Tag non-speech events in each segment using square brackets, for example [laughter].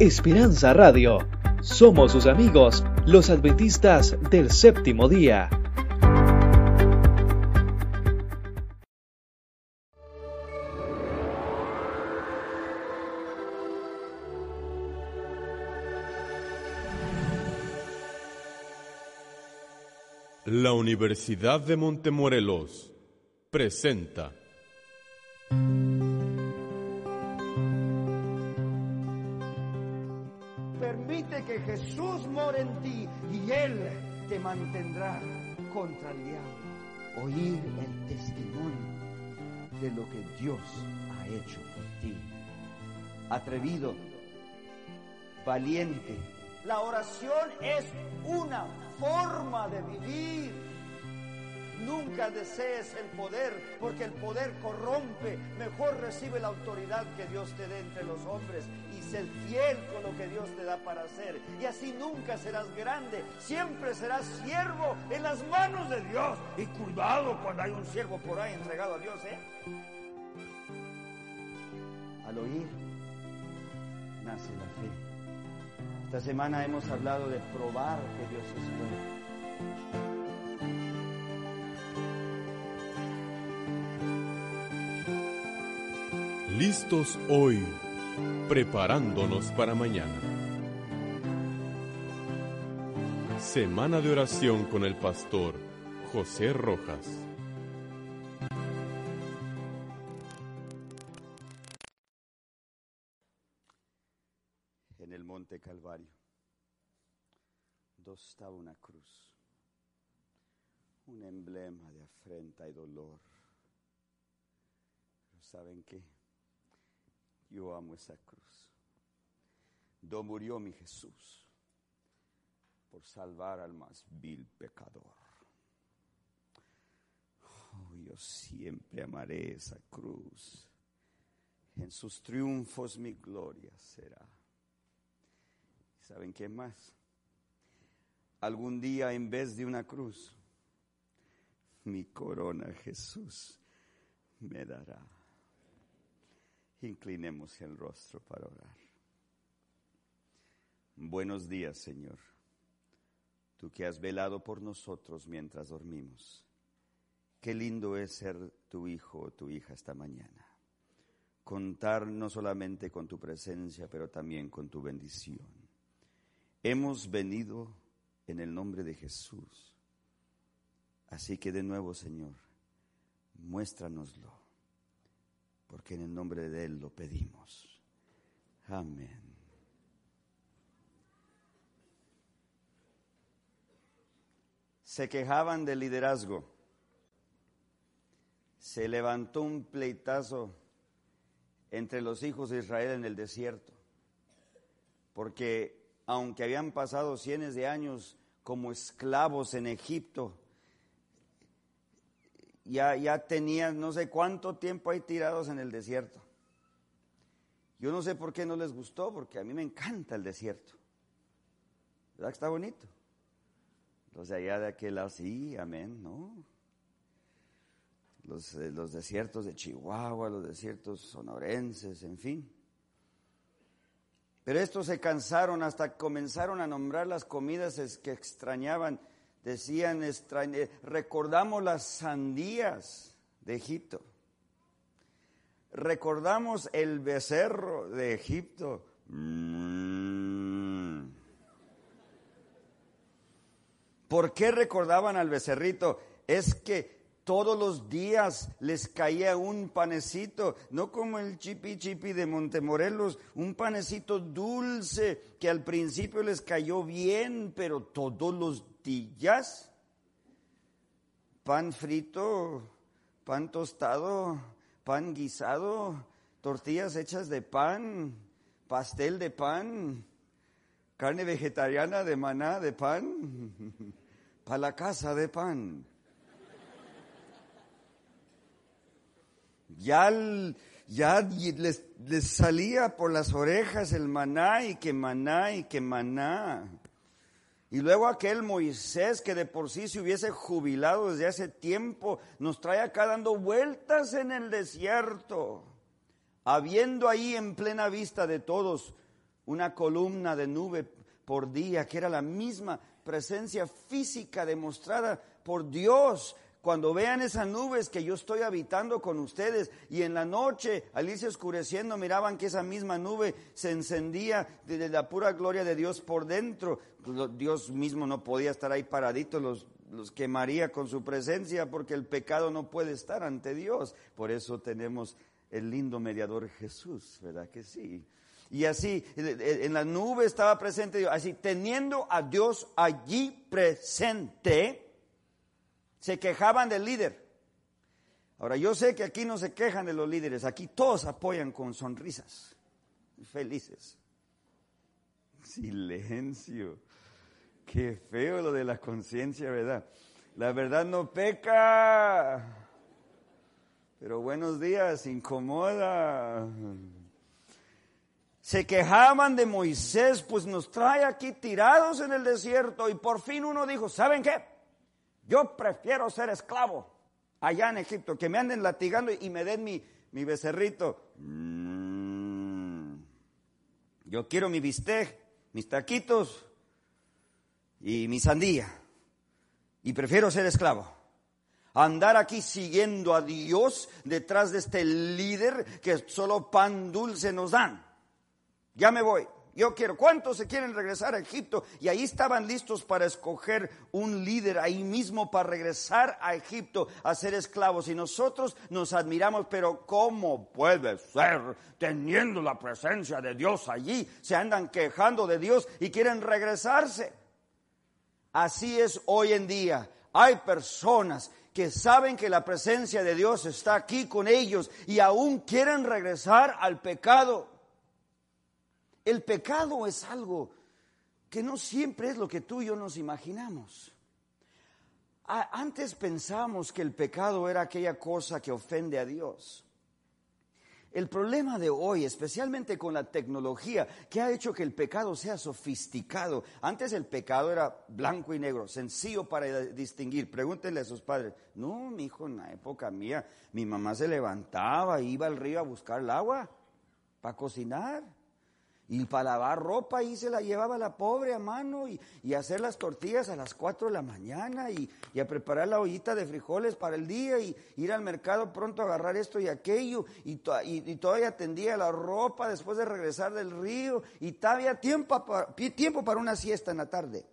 Esperanza Radio. Somos sus amigos, los adventistas del séptimo día. La Universidad de Montemorelos presenta More en ti y Él te mantendrá contra el diablo. Oír el testimonio de lo que Dios ha hecho por ti. Atrevido, valiente. La oración es una forma de vivir. Nunca desees el poder, porque el poder corrompe. Mejor recibe la autoridad que Dios te dé entre los hombres ser fiel con lo que Dios te da para hacer. Y así nunca serás grande, siempre serás siervo en las manos de Dios. Y cuidado cuando hay un siervo por ahí entregado a Dios, ¿eh? Al oír, nace la fe. Esta semana hemos hablado de probar que Dios es bueno. Listos hoy, preparándonos para mañana. Semana de oración con el pastor José Rojas. En el monte Calvario, dos estaba una cruz, un emblema de afrenta y dolor. ¿saben qué? Yo amo esa cruz. Do murió mi Jesús por salvar al más vil pecador. Oh, yo siempre amaré esa cruz. En sus triunfos mi gloria será. ¿Saben qué más? Algún día en vez de una cruz, mi corona Jesús me dará. Inclinemos el rostro para orar. Buenos días, Señor. Tú que has velado por nosotros mientras dormimos. Qué lindo es ser tu hijo o tu hija esta mañana. Contar no solamente con tu presencia, pero también con tu bendición. Hemos venido en el nombre de Jesús. Así que de nuevo, Señor, muéstranoslo porque en el nombre de Él lo pedimos. Amén. Se quejaban del liderazgo. Se levantó un pleitazo entre los hijos de Israel en el desierto, porque aunque habían pasado cientos de años como esclavos en Egipto, ya, ya tenían no sé cuánto tiempo ahí tirados en el desierto. Yo no sé por qué no les gustó, porque a mí me encanta el desierto. ¿Verdad que está bonito? Los de allá de aquel lado, sí, amén, ¿no? Los, eh, los desiertos de Chihuahua, los desiertos sonorenses, en fin. Pero estos se cansaron hasta comenzaron a nombrar las comidas que extrañaban decían, recordamos las sandías de Egipto, recordamos el becerro de Egipto. Mm. ¿Por qué recordaban al becerrito? Es que todos los días les caía un panecito, no como el chipi chipi de Montemorelos, un panecito dulce que al principio les cayó bien, pero todos los tortillas, pan frito, pan tostado, pan guisado, tortillas hechas de pan, pastel de pan, carne vegetariana de maná de pan, [laughs] para la casa de pan. Ya, ya les, les salía por las orejas el maná y que maná y que maná. Y luego aquel Moisés que de por sí se hubiese jubilado desde hace tiempo, nos trae acá dando vueltas en el desierto, habiendo ahí en plena vista de todos una columna de nube por día, que era la misma presencia física demostrada por Dios. Cuando vean esas nubes que yo estoy habitando con ustedes y en la noche, al irse oscureciendo, miraban que esa misma nube se encendía de la pura gloria de Dios por dentro. Dios mismo no podía estar ahí paradito, los, los quemaría con su presencia porque el pecado no puede estar ante Dios. Por eso tenemos el lindo mediador Jesús, ¿verdad que sí? Y así, en la nube estaba presente Dios, así teniendo a Dios allí presente, se quejaban del líder. Ahora, yo sé que aquí no se quejan de los líderes, aquí todos apoyan con sonrisas, felices. Silencio. Qué feo lo de la conciencia, ¿verdad? La verdad no peca. Pero buenos días, incomoda. Se quejaban de Moisés, pues nos trae aquí tirados en el desierto. Y por fin uno dijo, ¿saben qué? Yo prefiero ser esclavo allá en Egipto, que me anden latigando y me den mi, mi becerrito. Mm. Yo quiero mi bistec, mis taquitos y mi sandía. Y prefiero ser esclavo andar aquí siguiendo a Dios detrás de este líder que solo pan dulce nos dan. Ya me voy. Yo quiero. ¿Cuántos se quieren regresar a Egipto? Y ahí estaban listos para escoger un líder ahí mismo para regresar a Egipto a ser esclavos. Y nosotros nos admiramos, pero ¿cómo puede ser teniendo la presencia de Dios allí? Se andan quejando de Dios y quieren regresarse. Así es hoy en día. Hay personas que saben que la presencia de Dios está aquí con ellos y aún quieren regresar al pecado. El pecado es algo que no siempre es lo que tú y yo nos imaginamos. Antes pensamos que el pecado era aquella cosa que ofende a Dios. El problema de hoy, especialmente con la tecnología, que ha hecho que el pecado sea sofisticado. Antes el pecado era blanco y negro, sencillo para distinguir. Pregúntenle a sus padres. No, mi hijo, en la época mía, mi mamá se levantaba, iba al río a buscar el agua para cocinar. Y para lavar ropa ahí se la llevaba la pobre a mano y, y hacer las tortillas a las 4 de la mañana y, y, a preparar la ollita de frijoles para el día y ir al mercado pronto a agarrar esto y aquello y, y todavía tendía la ropa después de regresar del río y todavía tiempo para, tiempo para una siesta en la tarde.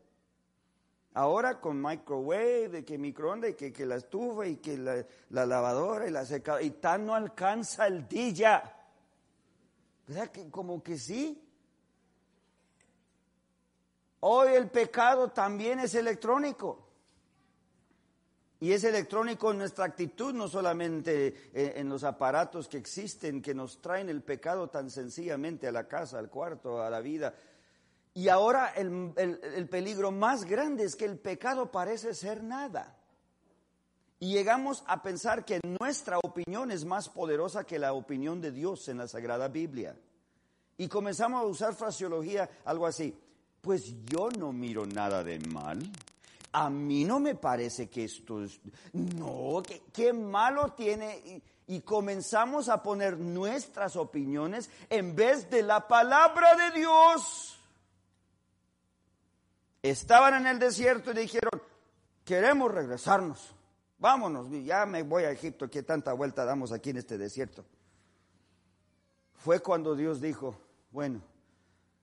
Ahora con microwave, de que microondas y que, que, la estufa y que la, la lavadora y la secadora y tan no alcanza el día. ¿Verdad que como que sí? Hoy el pecado también es electrónico. Y es electrónico en nuestra actitud, no solamente en los aparatos que existen, que nos traen el pecado tan sencillamente a la casa, al cuarto, a la vida. Y ahora el, el peligro más grande es que el pecado parece ser nada. Y llegamos a pensar que nuestra opinión es más poderosa que la opinión de Dios en la Sagrada Biblia. Y comenzamos a usar fraseología, algo así pues yo no miro nada de mal. A mí no me parece que esto es... No, qué, malo tiene... Y, comenzamos a poner nuestras opiniones en vez de la palabra de Dios. Estaban en el desierto y dijeron, queremos regresarnos. Vámonos, ya me voy a Egipto, que tanta vuelta damos aquí en este desierto. Fue cuando Dios dijo, bueno,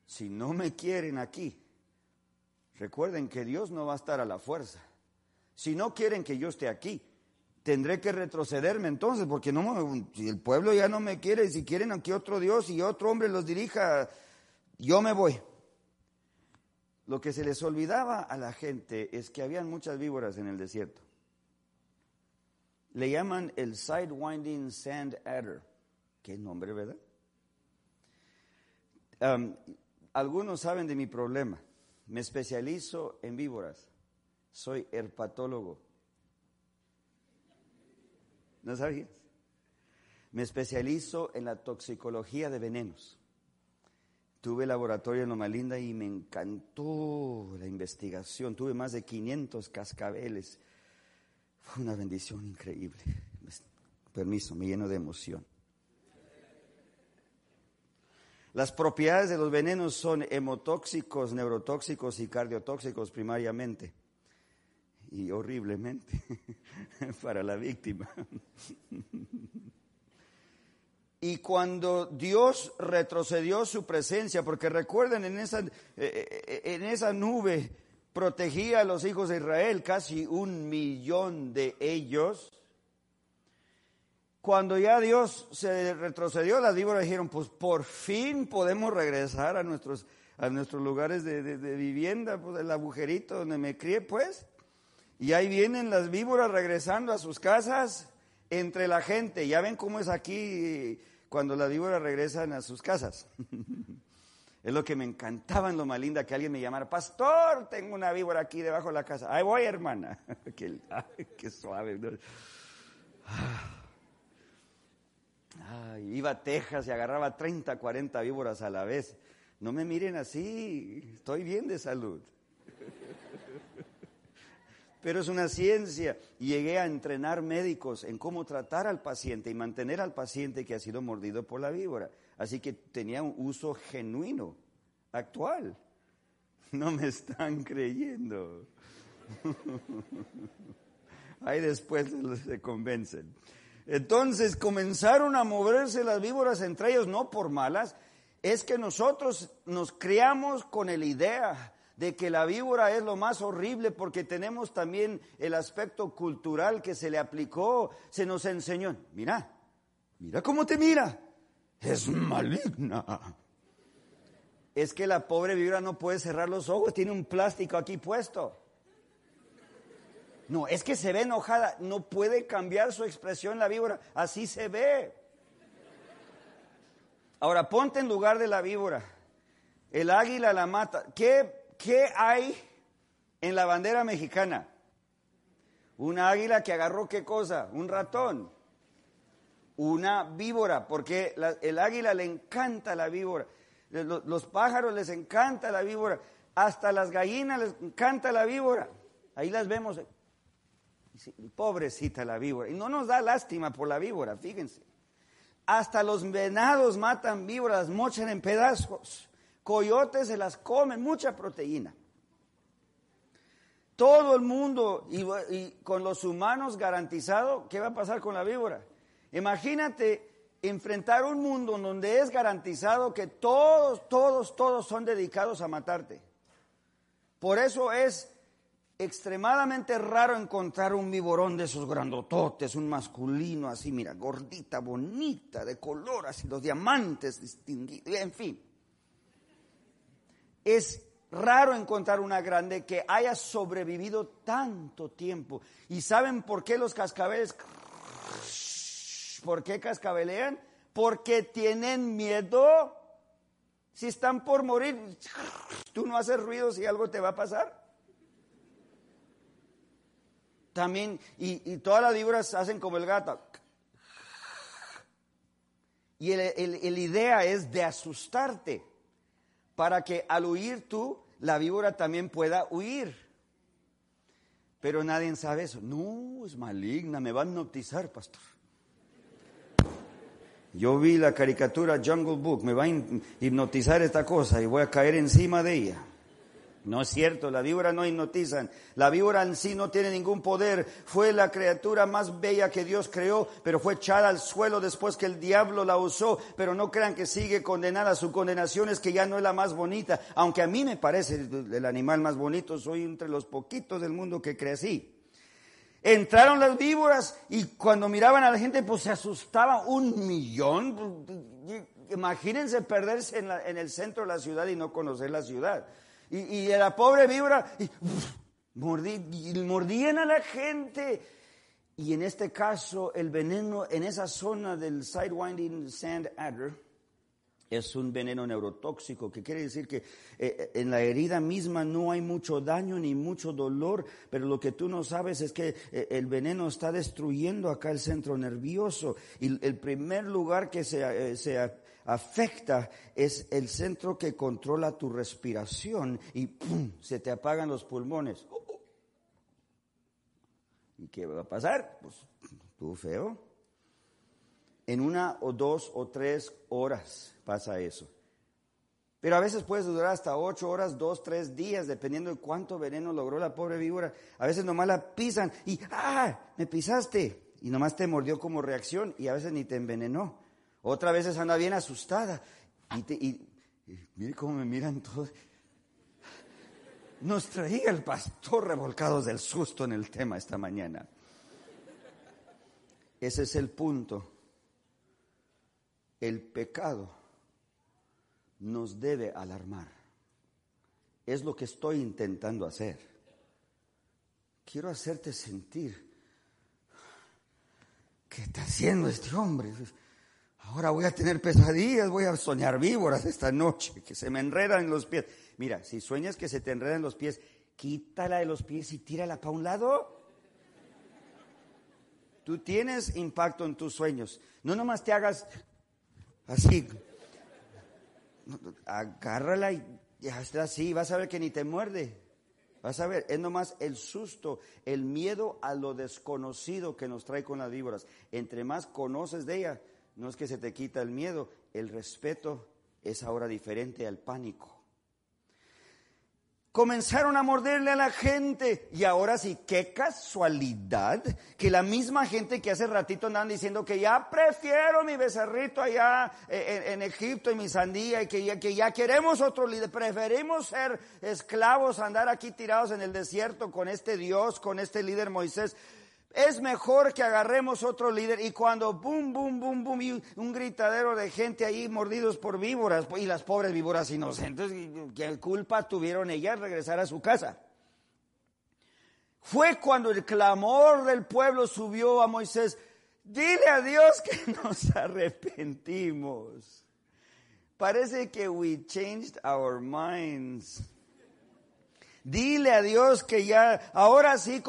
si no me quieren aquí, recuerden que Dios no va a estar a la fuerza. Si no quieren que yo esté aquí, tendré que retrocederme entonces, porque no, si el pueblo ya no me quiere, si quieren aquí otro Dios y otro hombre los dirija, yo me voy. Lo que se les olvidaba a la gente es que habían muchas víboras en el desierto. Le llaman el Sidewinding Sand Adder. Qué nombre, ¿verdad? Algunos saben de mi problema. Me especializo en víboras. Soy herpatólogo. ¿No sabías? Me especializo en la toxicología de venenos. Tuve laboratorio en Loma Linda y me encantó la investigación. Tuve más de 500 cascabeles. Fue una bendición increíble. Permiso, me lleno de emoción. Las propiedades de los venenos son hemotóxicos, neurotóxicos y cardiotóxicos primariamente. Y horriblemente [laughs] para la víctima. Y cuando Dios retrocedió su presencia, porque recuerden, en esa, eh, eh, en esa nube protegía a los hijos de Israel, casi un millón de ellos. Cuando ya Dios se retrocedió, las víboras dijeron, pues por fin podemos regresar a nuestros, a nuestros lugares de, vivienda, pues el agujerito donde me crié, pues. Y ahí vienen las víboras regresando a sus casas entre la gente. Ya ven cómo es aquí cuando las víboras regresan a sus casas. [laughs] es lo que me encantaba en lo más linda que alguien me llamara, pastor, tengo una víbora aquí debajo de la casa. Ahí voy, hermana. [laughs] qué, qué, suave. iba a Texas y agarraba 30, 40 víboras a la vez. No me miren así, estoy bien de salud [laughs] pero es una ciencia. Llegué a entrenar médicos en cómo tratar al paciente y mantener al paciente que ha sido mordido por la víbora. Así que tenía un uso genuino, actual. No me están creyendo. [laughs] Ahí después se convencen. Entonces comenzaron a moverse las víboras entre ellos, no por malas, es que nosotros nos criamos con la idea de que la víbora es lo más horrible porque tenemos también el aspecto cultural que se le aplicó, se nos enseñó. Mira, mira cómo te mira, es maligna. Es que la pobre víbora no puede cerrar los ojos, tiene un plástico aquí puesto. No, es que se ve enojada, no puede cambiar su expresión la víbora, así se ve. Ahora ponte en lugar de la víbora. El águila la mata. ¿Qué ¿qué hay en la bandera mexicana? Una águila que agarró qué cosa? Un ratón. Una víbora, porque el águila le encanta la víbora. Los, pájaros les encanta la víbora. Hasta las gallinas les encanta la víbora. Ahí las vemos. Pobrecita la víbora. Y no nos da lástima por la víbora, fíjense. Hasta los venados matan víboras, mochan en pedazos coyotes se las comen, mucha proteína. Todo el mundo y, con los humanos garantizado, ¿qué va a pasar con la víbora? Imagínate enfrentar un mundo donde es garantizado que todos, todos, todos son dedicados a matarte. Por eso es extremadamente raro encontrar un viborón de esos grandototes, un masculino así, mira, gordita, bonita, de color, así los diamantes distinguidos, en fin es raro encontrar una grande que haya sobrevivido tanto tiempo. ¿Y saben por qué los cascabeles? ¿Por qué cascabelean? Porque tienen miedo. Si están por morir, tú no haces ruido si algo te va a pasar. También, y, todas las víboras hacen como el gato. Y la el idea es de asustarte para que al huir tú, la víbora también pueda huir. Pero nadie sabe eso. No, es maligna, me va a hipnotizar, pastor. Yo vi la caricatura Jungle Book, me va a hipnotizar esta cosa y voy a caer encima de ella. No es cierto, la víbora no hipnotizan. La víbora en sí no tiene ningún poder. Fue la criatura más bella que Dios creó, pero fue echada al suelo después que el diablo la usó. Pero no crean que sigue condenada. Su condenación es que ya no es la más bonita. Aunque a mí me parece el animal más bonito, soy entre los poquitos del mundo que crecí. Entraron las víboras y cuando miraban a la gente, pues se asustaban. Un millón. Imagínense perderse en, el centro de la ciudad y no conocer la ciudad. Y, y la pobre víbora, y, mordían a la gente. Y en este caso, el veneno en esa zona del Sidewinding Sand Adder es un veneno neurotóxico, que quiere decir que eh, eh, en la herida misma no hay mucho daño ni mucho dolor, pero lo que tú no sabes es que eh, el veneno está destruyendo acá el centro nervioso. Y el primer lugar que se, se afecta es el centro que controla tu respiración y ¡pum! se te apagan los pulmones. ¿Y qué va a pasar? Pues tú feo. En una o dos o tres horas pasa eso. Pero a veces puedes durar hasta ocho horas, dos, tres días, dependiendo de cuánto veneno logró la pobre víbora. A veces nomás la pisan y ¡ah! Me pisaste. Y nomás te mordió como reacción y a veces ni te envenenó. Otra veces anda bien asustada. Y, y mire cómo me miran todos. Nos traía el pastor revolcados del susto en el tema esta mañana. Ese es el punto. El pecado nos debe alarmar. Es lo que estoy intentando hacer. Quiero hacerte sentir qué está haciendo este hombre. Ahora voy a tener pesadillas, voy a soñar víboras esta noche, que se me enredan en los pies. Mira, si sueñas que se te enredan los pies, quítala de los pies y tírala para un lado. Tú tienes impacto en tus sueños. No nomás te hagas así. Agárrala y así. Vas a ver que ni te muerde. Vas a ver, es nomás el susto, el miedo a lo desconocido que nos trae con las víboras. Entre más conoces de ella, no es que se te quita el miedo, el respeto es ahora diferente al pánico. Comenzaron a morderle a la gente. Y ahora sí, qué casualidad que la misma gente que hace ratito andaban diciendo que ya prefiero mi becerrito allá eh, en, Egipto y mi sandía y que ya, que ya queremos otro líder, preferimos ser esclavos, andar aquí tirados en el desierto con este Dios, con este líder Moisés es mejor que agarremos otro líder y cuando boom, boom, boom, boom, y un gritadero de gente ahí mordidos por víboras y las pobres víboras inocentes, ¿qué culpa tuvieron ellas regresar a su casa? Fue cuando el clamor del pueblo subió a Moisés, dile a Dios que [laughs] nos arrepentimos. Parece que we changed our minds. Dile a Dios que ya, ahora sí,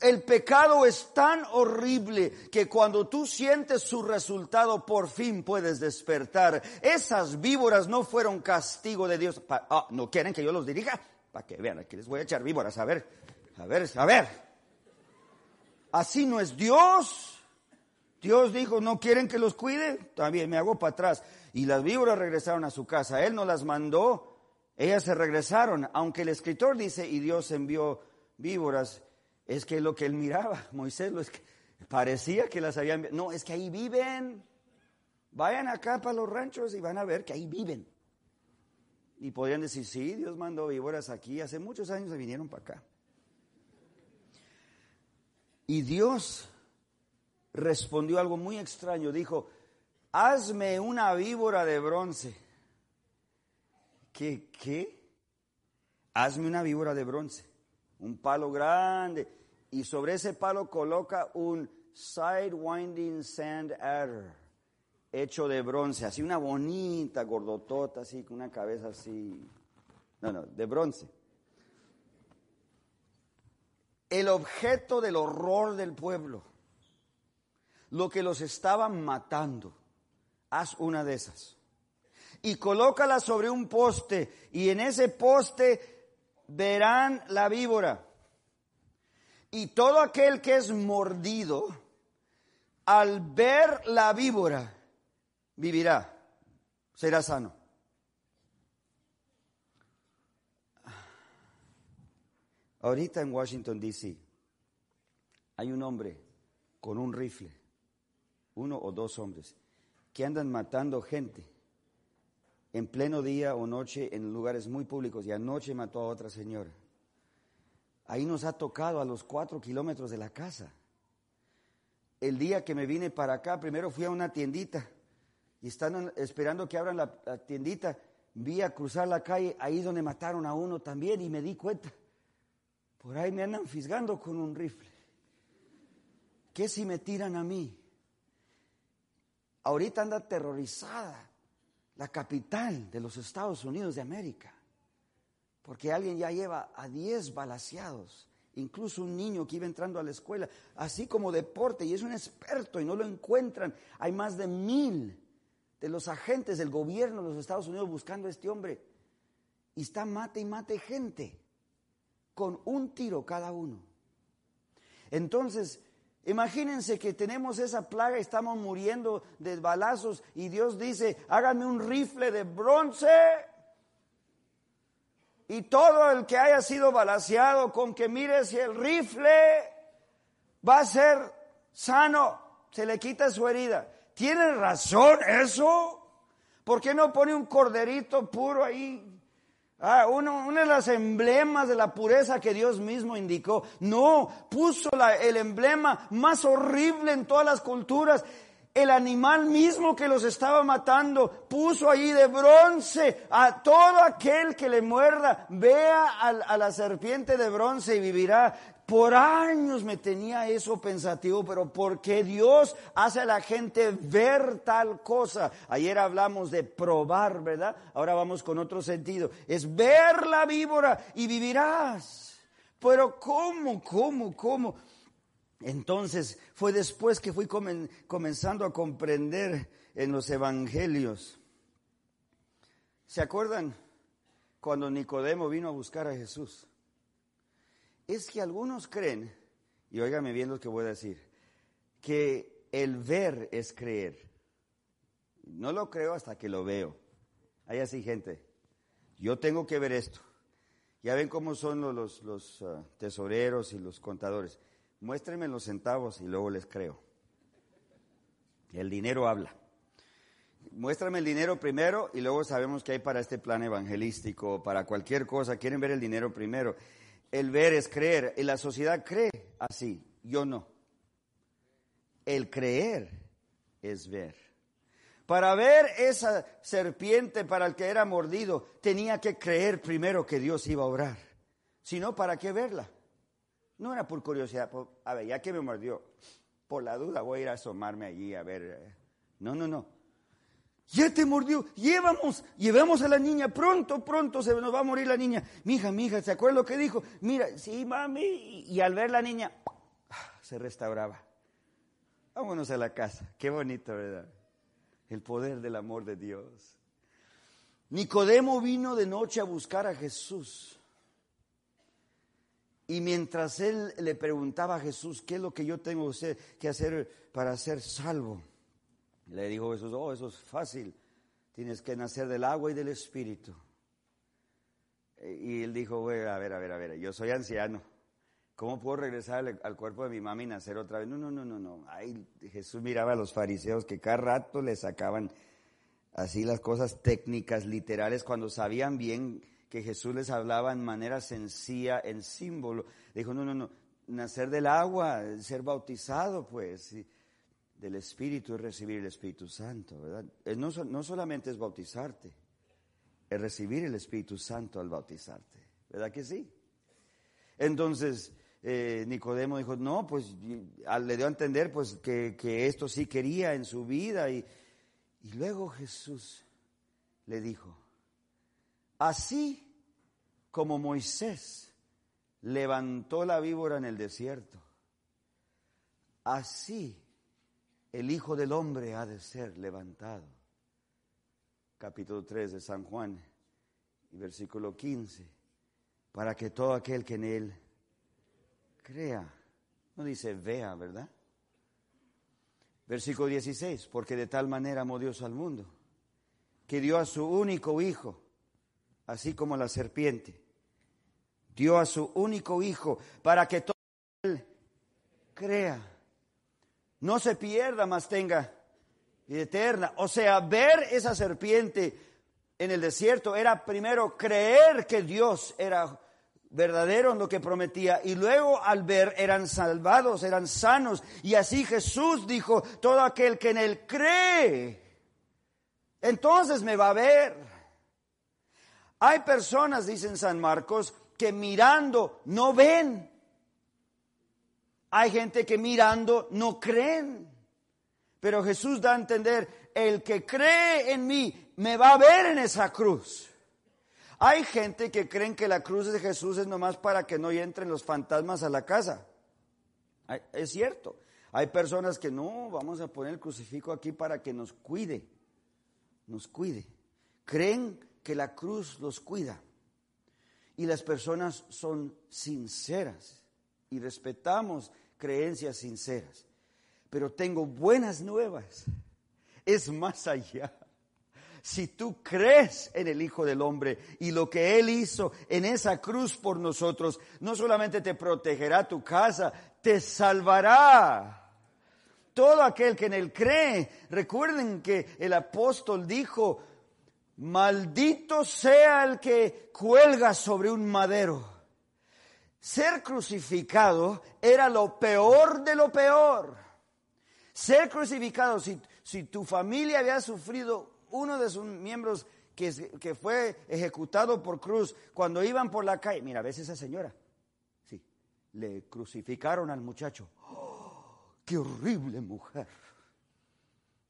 el pecado es tan horrible que cuando tú sientes su resultado por fin puedes despertar. Esas víboras no fueron castigo de Dios. Ah, ¿No quieren que yo los dirija? Para que vean, aquí les voy a echar víboras. A ver, a ver, a ver. Así no es Dios. Dios dijo, ¿no quieren que los cuide? También me hago para atrás. Y las víboras regresaron a su casa. Él no las mandó ellas se regresaron, aunque el escritor dice, y Dios envió víboras, es que lo que él miraba, [laughs] Moisés, lo que parecía que las habían... No, es que ahí viven. Vayan acá para los ranchos y van a ver que ahí viven. Y podrían decir, sí, Dios mandó víboras aquí, hace muchos años se vinieron para acá. Y Dios respondió algo muy extraño, dijo, hazme una víbora de bronce ¿Qué? ¿Qué? Hazme una víbora de bronce, un palo grande, y sobre ese palo coloca un side-winding sand adder, hecho de bronce, así una bonita gordotota, así, con una cabeza así. No, no, de bronce. El objeto del horror del pueblo, lo que los estaban matando, haz una de esas y colócala sobre un poste y en ese poste verán la víbora. Y todo aquel que es mordido, al ver la víbora, vivirá, será sano. Ahorita en Washington, D.C., hay un hombre con un rifle, uno o dos hombres, que andan matando gente en pleno día o noche en lugares muy públicos y anoche mató a otra señora. Ahí nos ha tocado a los cuatro kilómetros de la casa. El día que me vine para acá, primero fui a una tiendita y están esperando que abran la, la tiendita. Vi a cruzar la calle, ahí donde mataron a uno también y me di cuenta. Por ahí me andan fisgando con un rifle. ¿Qué si me tiran a mí? Ahorita anda aterrorizada la capital de los Estados Unidos de América, porque alguien ya lleva a 10 balaseados, incluso un niño que iba entrando a la escuela, así como deporte, y es un experto y no lo encuentran. Hay más de mil de los agentes del gobierno de los Estados Unidos buscando a este hombre, y está mate y mate gente, con un tiro cada uno. Entonces, Imagínense que tenemos esa plaga, estamos muriendo de balazos y Dios dice, háganme un rifle de bronce. Y todo el que haya sido balaseado con que mire si el rifle va a ser sano, se le quita su herida. ¿Tiene razón eso? ¿Por qué no pone un corderito puro ahí? Ah, uno, de los emblemas de la pureza que Dios mismo indicó. No, puso el emblema más horrible en todas las culturas. El animal mismo que los estaba matando puso ahí de bronce a todo aquel que le muerda. Vea a la serpiente de bronce y vivirá. Por años me tenía eso pensativo, pero ¿por qué Dios hace a la gente ver tal cosa? Ayer hablamos de probar, ¿verdad? Ahora vamos con otro sentido. Es ver la víbora y vivirás. Pero ¿cómo, cómo, cómo? Entonces fue después que fui comenzando a comprender en los evangelios. ¿Se acuerdan cuando Nicodemo vino a buscar a Jesús? Es que algunos creen, y óigame bien lo que voy a decir, que el ver es creer. No lo creo hasta que lo veo. Hay así gente. Yo tengo que ver esto. Ya ven cómo son los, los, ah, tesoreros y los contadores. Muéstrenme los centavos y luego les creo. El dinero habla. Muéstrame el dinero primero y luego sabemos que hay para este plan evangelístico, para cualquier cosa. Quieren ver el dinero primero. El ver es creer. Y la sociedad cree así, yo no. El creer es ver. Para ver esa serpiente para el que era mordido, tenía que creer primero que Dios iba a obrar. Si no, ¿para qué verla? No era por curiosidad, a ver, ya que me mordió, por la duda voy a ir a asomarme allí a ver. Eh. No, no, no ya te mordió, llevamos, llevamos a la niña, pronto, pronto se nos va a morir la niña. Mija, mija, ¿se acuerda lo que dijo? Mira, sí, mami, y al ver la niña, se restauraba. Vámonos a la casa, qué bonito, ¿verdad? El poder del amor de Dios. Nicodemo vino de noche a buscar a Jesús. Y mientras él le preguntaba a Jesús, ¿qué es lo que yo tengo que hacer para ser salvo? Le dijo Jesús, oh, eso es fácil, tienes que nacer del agua y del espíritu. Y él dijo, a ver, a ver, a ver, yo soy anciano. ¿Cómo puedo regresar al, cuerpo de mi mamá y nacer otra vez? No, no, no, no, no. Ahí Jesús miraba a los fariseos que cada rato le sacaban así las cosas técnicas, literales, cuando sabían bien que Jesús les hablaba en manera sencilla, en símbolo. Dijo, no, no, no, nacer del agua, ser bautizado, pues del Espíritu es recibir el Espíritu Santo, ¿verdad? No, no solamente es bautizarte, es recibir el Espíritu Santo al bautizarte, ¿verdad que sí? Entonces, eh, Nicodemo dijo, no, pues le dio a entender pues que, esto sí quería en su vida y, y luego Jesús le dijo, así como Moisés levantó la víbora en el desierto, así el Hijo del Hombre ha de ser levantado. Capítulo 3 de San Juan y versículo 15, para que todo aquel que en él crea, no dice vea, ¿verdad? Versículo 16, porque de tal manera amó Dios al mundo, que dio a su único hijo, así como la serpiente, dio a su único hijo para que todo él crea no se pierda, más tenga eterna. O sea, ver esa serpiente en el desierto era primero creer que Dios era verdadero en lo que prometía y luego al ver eran salvados, eran sanos. Y así Jesús dijo, todo aquel que en él cree, entonces me va a ver. Hay personas, dicen San Marcos, que mirando no ven. Hay gente que mirando no creen. Pero Jesús da a entender, el que cree en mí me va a ver en esa cruz. Hay gente que creen que la cruz de Jesús es nomás para que no entren los fantasmas a la casa. Es cierto. Hay personas que no, vamos a poner el crucifijo aquí para que nos cuide, nos cuide. Creen que la cruz los cuida. Y las personas son sinceras y respetamos creencias sinceras. Pero tengo buenas nuevas. Es más allá. Si tú crees en el Hijo del Hombre y lo que Él hizo en esa cruz por nosotros, no solamente te protegerá tu casa, te salvará. Todo aquel que en Él cree, recuerden que el apóstol dijo, maldito sea el que cuelga sobre un madero. Ser crucificado era lo peor de lo peor. Ser crucificado, si, si tu familia había sufrido uno de sus miembros que, que, fue ejecutado por cruz, cuando iban por la calle, mira, ves esa señora, sí, le crucificaron al muchacho. ¡Oh, ¡Qué horrible mujer!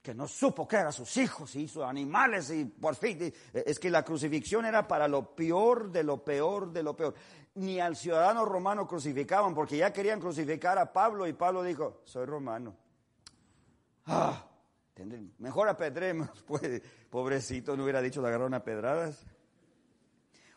Que no supo que eran sus hijos y hizo animales y por fin, es que la crucifixión era para lo peor de lo peor de lo peor. Ni al ciudadano romano crucificaban porque ya querían crucificar a Pablo y Pablo dijo, soy romano. Ah, Mejor apedremos, [laughs] pues, pobrecito, no hubiera dicho, le agarraron a pedradas.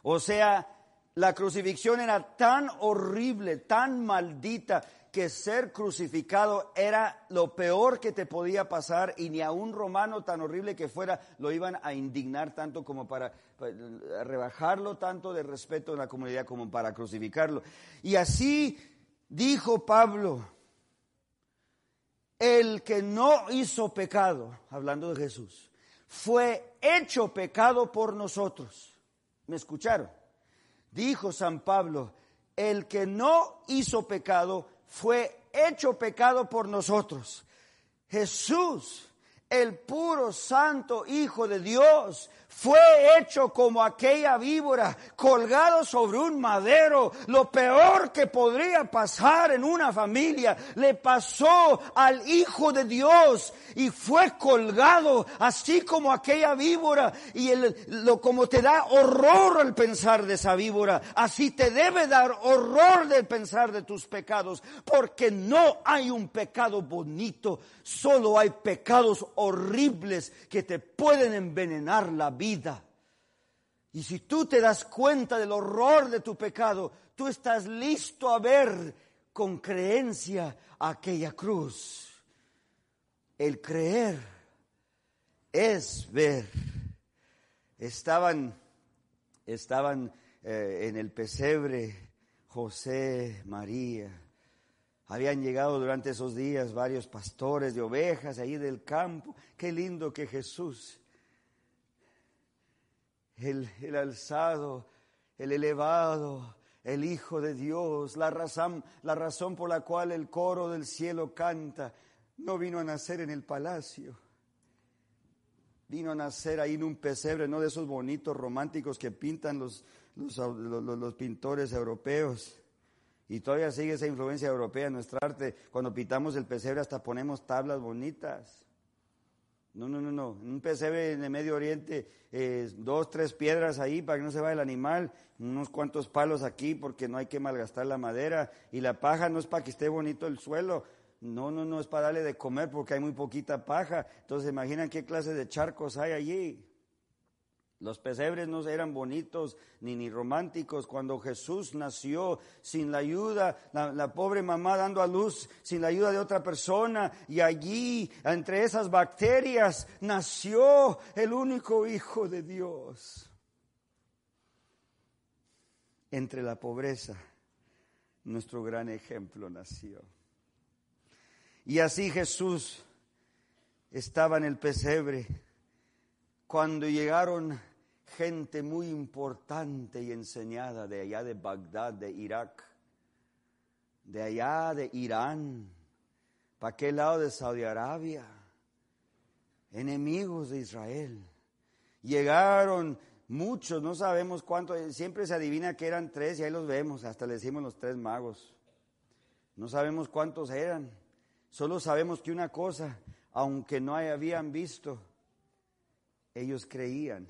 O sea, la crucifixión era tan horrible, tan maldita, que ser crucificado era lo peor que te podía pasar y ni a un romano tan horrible que fuera lo iban a indignar tanto como para, rebajarlo tanto de respeto en la comunidad como para crucificarlo. Y así dijo Pablo, el que no hizo pecado, hablando de Jesús, fue hecho pecado por nosotros. ¿Me escucharon? Dijo San Pablo, el que no hizo pecado fue hecho pecado por nosotros. Jesús, el puro santo Hijo de Dios, fue hecho como aquella víbora, colgado sobre un madero. Lo peor que podría pasar en una familia le pasó al Hijo de Dios y fue colgado así como aquella víbora. Y lo, como te da horror el pensar de esa víbora, así te debe dar horror del pensar de tus pecados, porque no hay un pecado bonito, solo hay pecados horribles que te pueden envenenar la vida vida. Y si tú te das cuenta del horror de tu pecado, tú estás listo a ver con creencia aquella cruz. El creer es ver. Estaban, estaban eh, en el pesebre José, María. Habían llegado durante esos días varios pastores de ovejas ahí del campo. Qué lindo que Jesús el, alzado, el elevado, el Hijo de Dios, la razón, la razón por la cual el coro del cielo canta, no vino a nacer en el palacio, vino a nacer ahí en un pesebre, no de esos bonitos románticos que pintan los, los, los pintores europeos. Y todavía sigue esa influencia europea en nuestra arte. Cuando pintamos el pesebre hasta ponemos tablas bonitas. No, no, no, no. Un pesebre en el Medio Oriente, eh, dos, tres piedras ahí para que no se vaya el animal, unos cuantos palos aquí porque no hay que malgastar la madera. Y la paja no es para que esté bonito el suelo. No, no, no es para darle de comer porque hay muy poquita paja. Entonces, imaginan qué clase de charcos hay allí. Los pesebres no eran bonitos ni, ni románticos. Cuando Jesús nació sin la ayuda, la, pobre mamá dando a luz sin la ayuda de otra persona, y allí, entre esas bacterias, nació el único Hijo de Dios. Entre la pobreza, nuestro gran ejemplo nació. Y así Jesús estaba en el pesebre cuando llegaron gente muy importante y enseñada de allá de Bagdad, de Irak, de allá de Irán, para aquel lado de Saudi Arabia, enemigos de Israel. Llegaron muchos, no sabemos cuántos, siempre se adivina que eran tres y ahí los vemos, hasta le decimos los tres magos. No sabemos cuántos eran, solo sabemos que una cosa, aunque no habían visto, ellos creían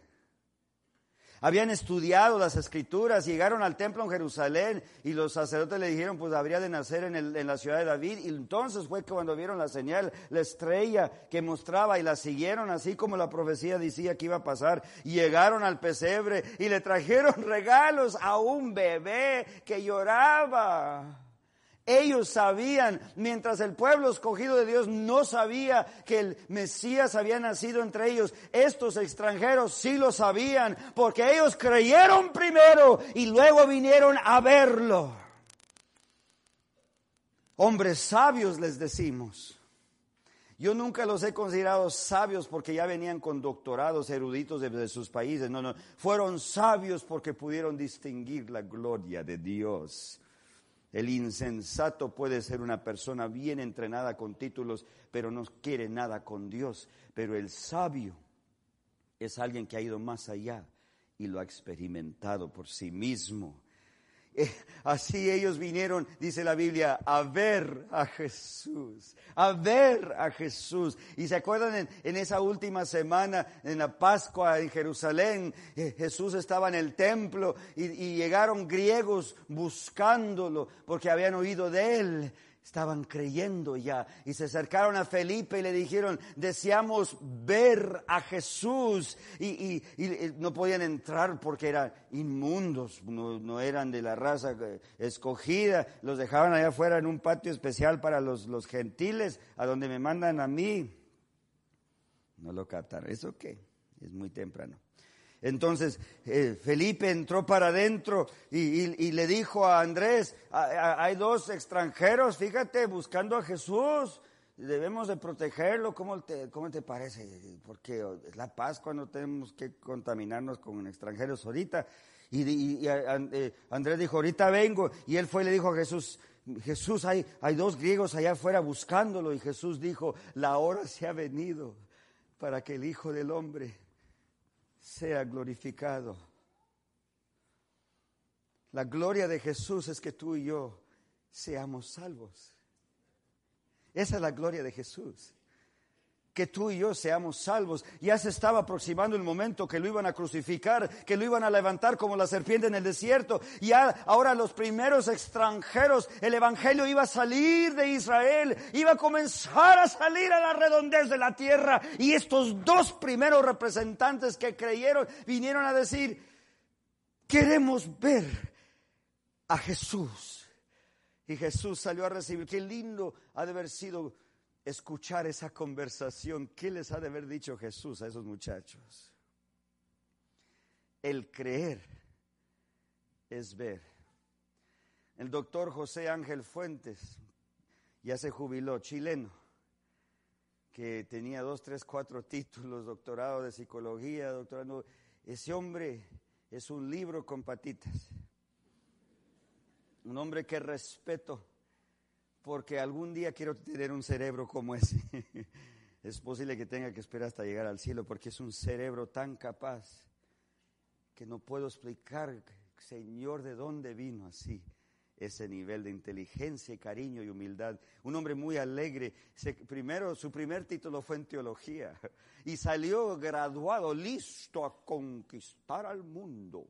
habían estudiado las escrituras, llegaron al templo en Jerusalén y los sacerdotes le dijeron, pues habría de nacer en, la ciudad de David. Y entonces fue cuando vieron la señal, la estrella que mostraba y la siguieron así como la profecía decía que iba a pasar. Llegaron al pesebre y le trajeron [laughs] regalos a un bebé que lloraba. Ellos sabían, mientras el pueblo escogido de Dios no sabía que el Mesías había nacido entre ellos, estos extranjeros sí lo sabían, porque ellos creyeron primero y luego vinieron a verlo. Hombres sabios les decimos. Yo nunca los he considerado sabios porque ya venían con doctorados eruditos de, sus países. No, no. Fueron sabios porque pudieron distinguir la gloria de Dios. El insensato puede ser una persona bien entrenada con títulos, pero no quiere nada con Dios. Pero el sabio es alguien que ha ido más allá y lo ha experimentado por sí mismo. Eh, [laughs] así ellos vinieron, dice la Biblia, a ver a Jesús, a ver a Jesús. Y se acuerdan en, esa última semana, en la Pascua en Jerusalén, eh, Jesús estaba en el templo y, y llegaron griegos buscándolo porque habían oído de él estaban creyendo ya y se acercaron a Felipe y le dijeron, deseamos ver a Jesús y, no podían entrar porque eran inmundos, no, eran de la raza escogida, los dejaban allá afuera en un patio especial para los, los gentiles, a donde me mandan a mí. No lo captaron, ¿eso qué? Es muy temprano. Entonces eh, Felipe entró para adentro y, le dijo a Andrés, hay dos extranjeros, fíjate, buscando a Jesús, debemos de protegerlo, ¿cómo te, parece? Porque es la Pascua, no tenemos que contaminarnos con extranjeros ahorita. Y, eh, Andrés dijo, ahorita vengo, y él fue y le dijo a Jesús, Jesús, hay, hay dos griegos allá afuera buscándolo, y Jesús dijo, la hora se ha venido para que el Hijo del Hombre sea glorificado. La gloria de Jesús es que tú y yo seamos salvos. Esa es la gloria de Jesús que tú y yo seamos salvos. Ya se estaba aproximando el momento que lo iban a crucificar, que lo iban a levantar como la serpiente en el desierto. Y ahora los primeros extranjeros, el Evangelio iba a salir de Israel, iba a comenzar a salir a la redondez de la tierra. Y estos dos primeros representantes que creyeron vinieron a decir, queremos ver a Jesús. Y Jesús salió a recibir. Qué lindo ha de haber sido escuchar esa conversación, ¿qué les ha de haber dicho Jesús a esos muchachos? El creer es ver. El doctor José Ángel Fuentes ya se jubiló, chileno, que tenía dos, tres, cuatro títulos, doctorado de psicología, doctorado. Ese hombre es un libro con patitas. Un hombre que respeto porque algún día quiero tener un cerebro como ese. [laughs] es posible que tenga que esperar hasta llegar al cielo, porque es un cerebro tan capaz que no puedo explicar, Señor, de dónde vino así ese nivel de inteligencia, cariño y humildad. Un hombre muy alegre. primero, su primer título fue en teología [laughs] y salió graduado, listo a conquistar al mundo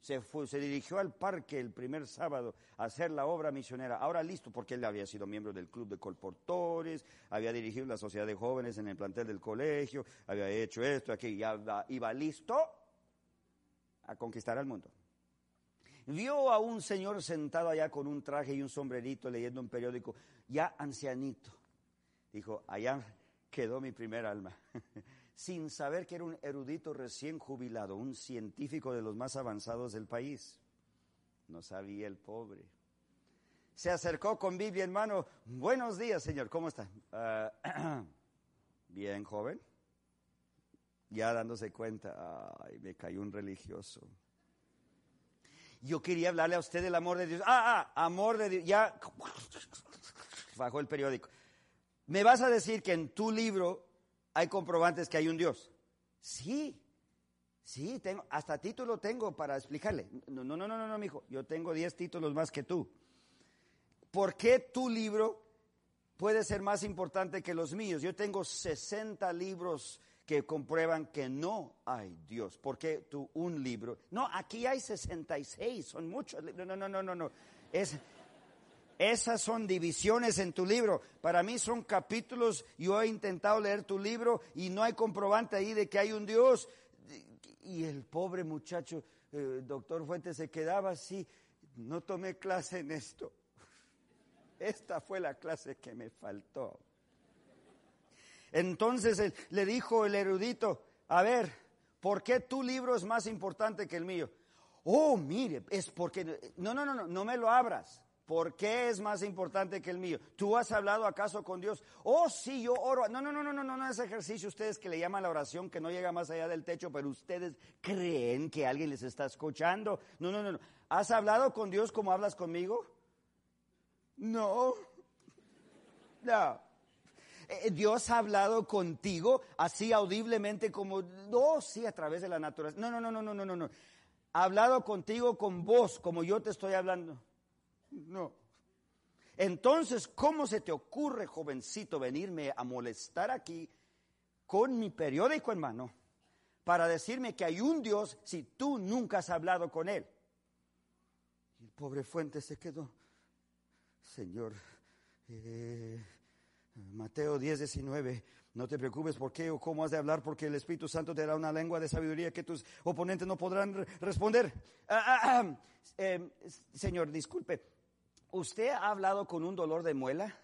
se, dirigió al parque el primer sábado a hacer la obra misionera. Ahora listo, porque él había sido miembro del club de colportores, había dirigido la sociedad de jóvenes en el plantel del colegio, había hecho esto, aquí, ya iba listo a conquistar al mundo. Vio a un señor sentado allá con un traje y un sombrerito leyendo un periódico, ya ancianito. Dijo, allá quedó mi primer alma. [laughs] sin saber que era un erudito recién jubilado, un científico de los más avanzados del país. No sabía el pobre. Se acercó con Biblia en mano. Buenos días, señor. ¿Cómo está? Ah, [clears throat] bien, joven. Ya dándose cuenta, ay, me cayó un religioso. Yo quería hablarle a usted del amor de Dios. Ah, ah, amor de Dios. Ya [clears throat] bajó el periódico. Me vas a decir que en tu libro hay comprobantes que hay un Dios. Sí, sí, tengo, hasta título tengo para explicarle. No, no, no, no, no, hijo, yo tengo 10 títulos más que tú. ¿Por qué tu libro puede ser más importante que los míos? Yo tengo 60 libros que comprueban que no hay Dios. ¿Por qué tú un libro? No, aquí hay 66, son muchos. No, no, no, no, no, no. Es, esas son divisiones en tu libro. Para mí son capítulos. Yo he intentado leer tu libro y no hay comprobante ahí de que hay un Dios. Y el pobre muchacho, eh, doctor Fuentes, se quedaba así. No tomé clase en esto. esta fue la clase que me faltó. Entonces le dijo el erudito, a ver, ¿por qué tu libro es más importante que el mío? Oh, mire, es porque, no, no, no, no, no me lo abras. ¿Por qué es más importante que el mío? ¿Tú has hablado acaso con Dios? Oh, sí, yo oro. No, no, no, no, no, no, no es ejercicio. Ustedes que le llaman la oración que no llega más allá del techo, pero ustedes creen que alguien les está escuchando. No, no, no, no. ¿Has hablado con Dios como hablas conmigo? No. No. Eh, Dios ha hablado contigo así audiblemente como, no, sí, a través de la naturaleza. No, no, no, no, no, no, no. Ha hablado contigo con voz, como yo te estoy hablando. No. Entonces, ¿cómo se te ocurre, jovencito, venirme a molestar aquí con mi periódico en mano para decirme que hay un Dios si tú nunca has hablado con él? Y el pobre Fuente se quedó. Señor, eh, Mateo 10, 19. No te preocupes por qué o cómo has de hablar, porque el Espíritu Santo te dará una lengua de sabiduría que tus oponentes no podrán responder. Ah, ah, ah. Eh, señor, disculpe, ¿usted ha hablado con un dolor de muela?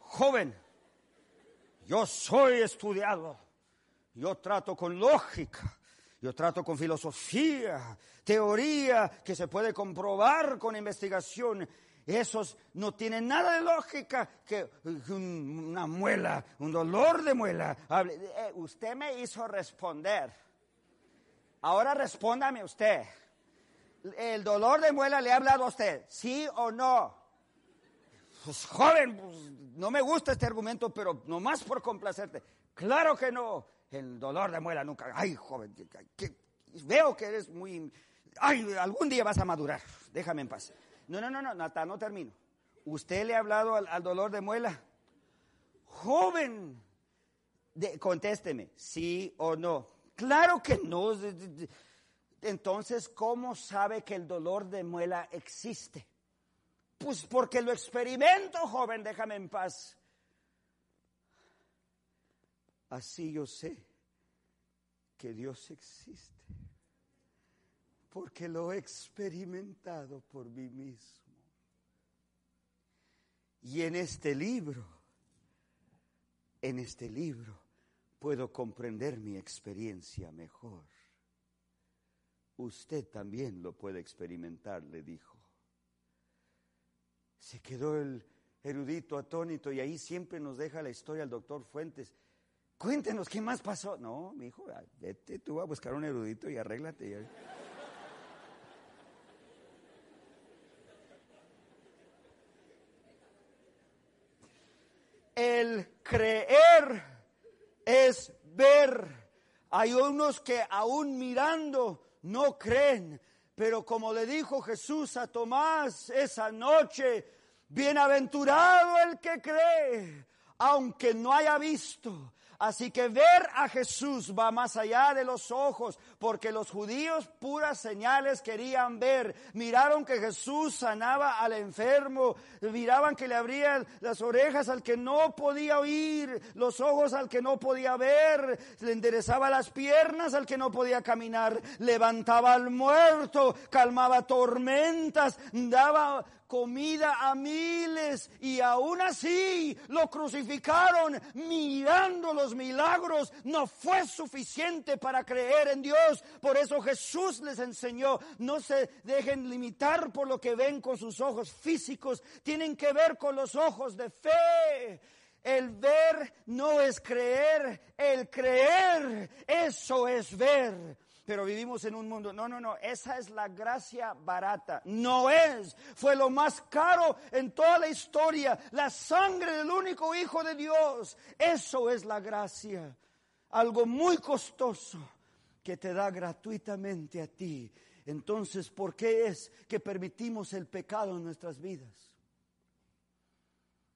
Joven, yo soy estudiado, yo trato con lógica. Yo trato con filosofía, teoría que se puede comprobar con investigación. Esos no tienen nada de lógica que una muela, un dolor de muela. Eh, usted me hizo responder. Ahora respóndame usted. ¿El dolor de muela le ha hablado a usted? ¿Sí o no? Pues joven, pues, no me gusta este argumento, pero nomás por complacerte. Claro que no el dolor de muela nunca. Ay, joven, veo que eres muy... Ay, algún día vas a madurar, déjame en paz. No, no, no, no, Nata, no termino. ¿Usted le ha hablado al, dolor de muela? Joven, contésteme, sí o no. Claro que no. Entonces, ¿cómo sabe que el dolor de muela existe? Pues porque lo experimento, joven, déjame en paz. Así yo sé que Dios existe, porque lo he experimentado por mí mismo. Y en este libro, en este libro, puedo comprender mi experiencia mejor. Usted también lo puede experimentar, le dijo. Se quedó el erudito atónito y ahí siempre nos deja la historia el doctor Fuentes Cuéntenos, ¿qué más pasó? No, mi hijo, vete tú a buscar un erudito y arréglate. El creer es ver. Hay unos que aún mirando no creen, pero como le dijo Jesús a Tomás esa noche, bienaventurado el que cree, aunque no haya visto Así que ver a Jesús va más allá de los ojos, porque los judíos puras señales querían ver. Miraron que Jesús sanaba al enfermo, miraban que le abría las orejas al que no podía oír, los ojos al que no podía ver, le enderezaba las piernas al que no podía caminar, levantaba al muerto, calmaba tormentas, daba comida a miles y aún así lo crucificaron mirando los milagros. No fue suficiente para creer en Dios. Por eso Jesús les enseñó, no se dejen limitar por lo que ven con sus ojos físicos, tienen que ver con los ojos de fe. El ver no es creer, el creer, eso es ver pero vivimos en un mundo. No, no, no, esa es la gracia barata. No es, fue lo más caro en toda la historia, la sangre del único Hijo de Dios. Eso es la gracia. Algo muy costoso que te da gratuitamente a ti. Entonces, ¿por qué es que permitimos el pecado en nuestras vidas?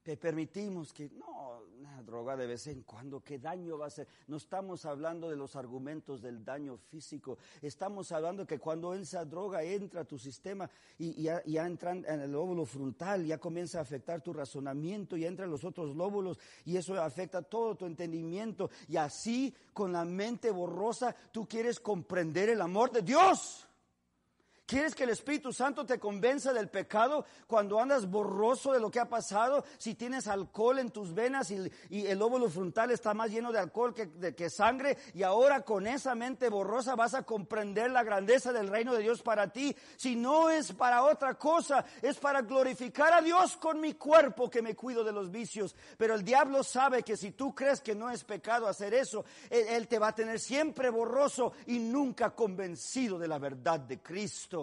Te permitimos que, no, una droga de vez en cuando, ¿qué daño va a hacer? No estamos hablando de los argumentos del daño físico, estamos hablando que cuando esa droga entra a tu sistema y, ya, entra en el lóbulo frontal, ya comienza a afectar tu razonamiento y entra en los otros lóbulos y eso afecta todo tu entendimiento. Y así con la mente borrosa tú quieres comprender el amor de Dios ¿Quieres que el Espíritu Santo te convenza del pecado cuando andas borroso de lo que ha pasado? Si tienes alcohol en tus venas y, el óvulo frontal está más lleno de alcohol que, sangre y ahora con esa mente borrosa vas a comprender la grandeza del reino de Dios para ti. Si no es para otra cosa, es para glorificar a Dios con mi cuerpo que me cuido de los vicios. Pero el diablo sabe que si tú crees que no es pecado hacer eso, él te va a tener siempre borroso y nunca convencido de la verdad de Cristo.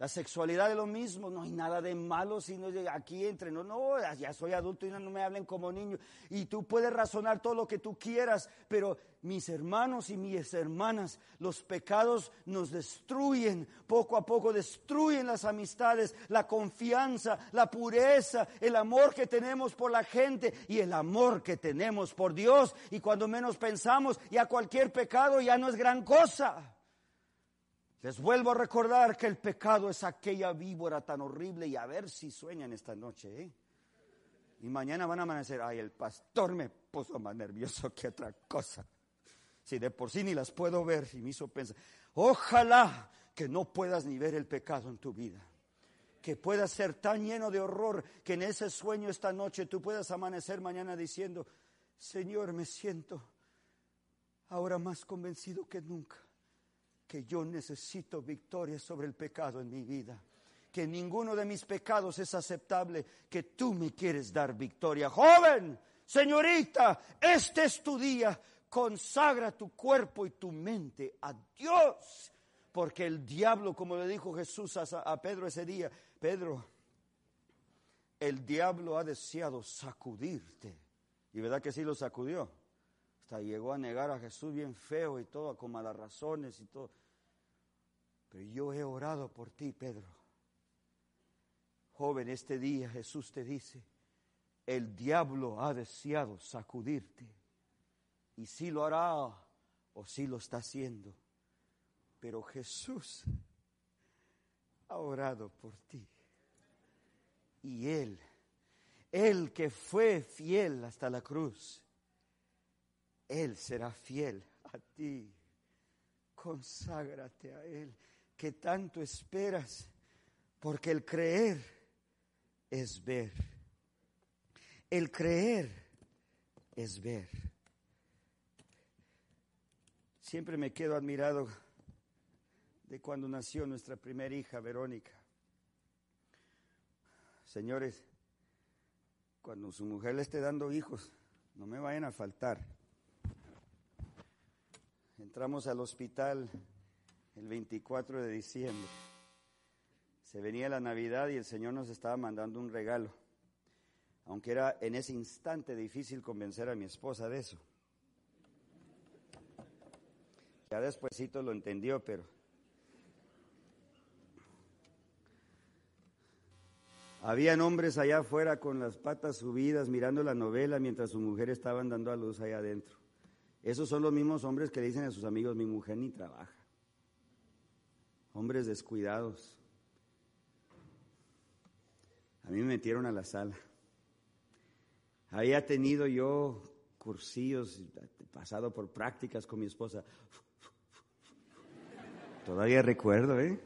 La sexualidad es lo mismo, no hay nada de malo sino aquí entre no, no, ya soy adulto y no me hablen como niño. Y tú puedes razonar todo lo que tú quieras, pero mis hermanos y mis hermanas, los pecados nos destruyen, poco a poco destruyen las amistades, la confianza, la pureza, el amor que tenemos por la gente y el amor que tenemos por Dios. Y cuando menos pensamos, ya cualquier pecado ya no es gran cosa. Les vuelvo a recordar que el pecado es aquella víbora tan horrible y a ver si sueñan esta noche. ¿eh? Y mañana van a amanecer, ay, el pastor me puso más nervioso que otra cosa. Si de por sí ni las puedo ver y me hizo pensar, ojalá que no puedas ni ver el pecado en tu vida. Que puedas ser tan lleno de horror que en ese sueño esta noche tú puedas amanecer mañana diciendo, Señor, me siento ahora más convencido que nunca que yo necesito victoria sobre el pecado en mi vida, que ninguno de mis pecados es aceptable, que tú me quieres dar victoria. Joven, señorita, este es tu día, consagra tu cuerpo y tu mente a Dios, porque el diablo, como le dijo Jesús a, Pedro ese día, Pedro, el diablo ha deseado sacudirte. Y verdad que sí lo sacudió. Hasta llegó a negar a Jesús bien feo y todo, con malas razones y todo. Pero yo he orado por ti, Pedro. Joven, este día Jesús te dice, el diablo ha deseado sacudirte. Y sí lo hará o sí lo está haciendo. Pero Jesús ha orado por ti. Y Él, Él que fue fiel hasta la cruz, Él será fiel a ti. Conságrate a Él que tanto esperas, porque el creer es ver. El creer es ver. Siempre me quedo admirado de cuando nació nuestra primera hija, Verónica. Señores, cuando su mujer le esté dando hijos, no me vayan a faltar. Entramos al hospital el 24 de diciembre. Se venía la Navidad y el Señor nos estaba mandando un regalo, aunque era en ese instante difícil convencer a mi esposa de eso. Ya despuesito lo entendió, pero Habían hombres allá afuera con las patas subidas mirando la novela mientras su mujer estaba dando a luz allá adentro. Esos son los mismos hombres que dicen a sus amigos, mi mujer ni trabaja hombres descuidados. A mí me metieron a la sala. Había tenido yo cursillos, pasado por prácticas con mi esposa. Todavía recuerdo, ¿eh?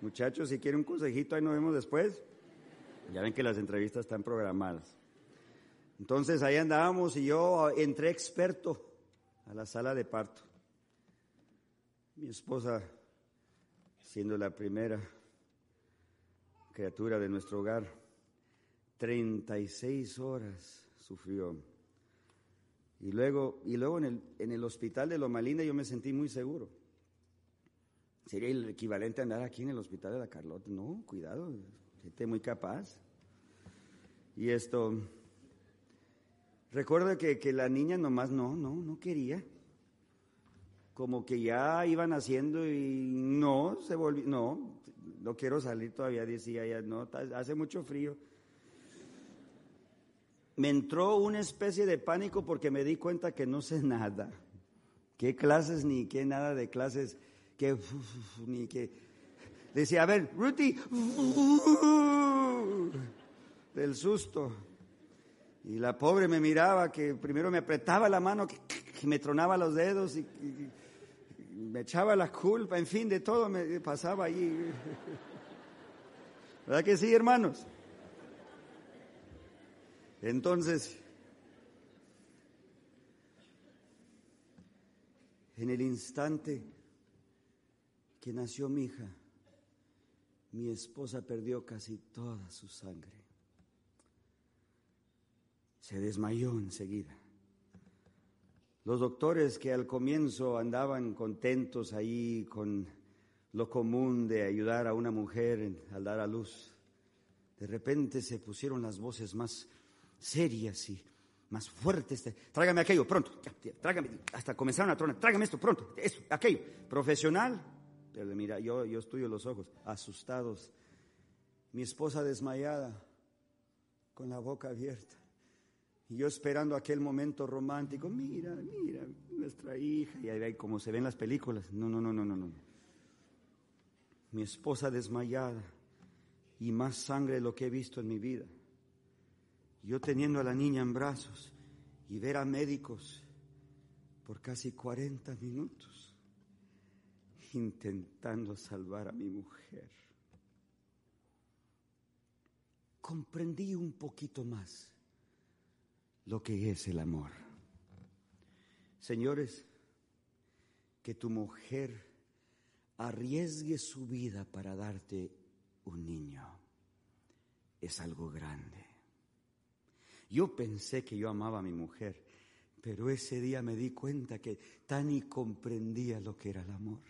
Muchachos, si quieren un consejito, ahí nos vemos después. Ya ven que las entrevistas están programadas. Entonces ahí andábamos y yo entré experto a la sala de parto. Mi esposa siendo la primera criatura de nuestro hogar. 36 horas sufrió. Y luego, y luego en, el, en el hospital de Loma Linda yo me sentí muy seguro. Sería el equivalente a andar aquí en el hospital de la Carlota. No, cuidado, gente muy capaz. Y esto, recuerdo que, que la niña nomás no, no, no quería como que ya iban haciendo y no, se volvió, no, no quiero salir todavía, decía ella, no, hace mucho frío. Me entró una especie de pánico porque me di cuenta que no sé nada. ¿Qué clases ni qué nada de clases? Que ni que decía, a ver, Ruthie, del susto. Y la pobre me miraba que primero me apretaba la mano, que, me tronaba los dedos y me echaba la culpa, en fin, de todo me pasaba ahí. [laughs] ¿Verdad que sí, hermanos? Entonces, en el instante que nació mi hija, mi esposa perdió casi toda su sangre. Se desmayó enseguida. Los doctores que al comienzo andaban contentos ahí con lo común de ayudar a una mujer al dar a luz, de repente se pusieron las voces más serias y más fuertes. Trágame aquello, pronto. Trágame. Hasta comenzaron a tronar. Trágame esto, pronto. Eso, aquello. Profesional. Pero mira, yo, yo estudio los ojos, asustados. Mi esposa desmayada, con la boca abierta. Y yo esperando aquel momento romántico. Mira, mira, nuestra hija. Y ahí como se ven las películas. No, no, no, no, no, no. Mi esposa desmayada. Y más sangre de lo que he visto en mi vida yo teniendo a la niña en brazos y ver a médicos por casi 40 minutos intentando salvar a mi mujer. Comprendí un poquito más lo que es el amor. Señores, que tu mujer arriesgue su vida para darte un niño es algo grande. Yo pensé que yo amaba a mi mujer, pero ese día me di cuenta que Tani comprendía lo que era el amor.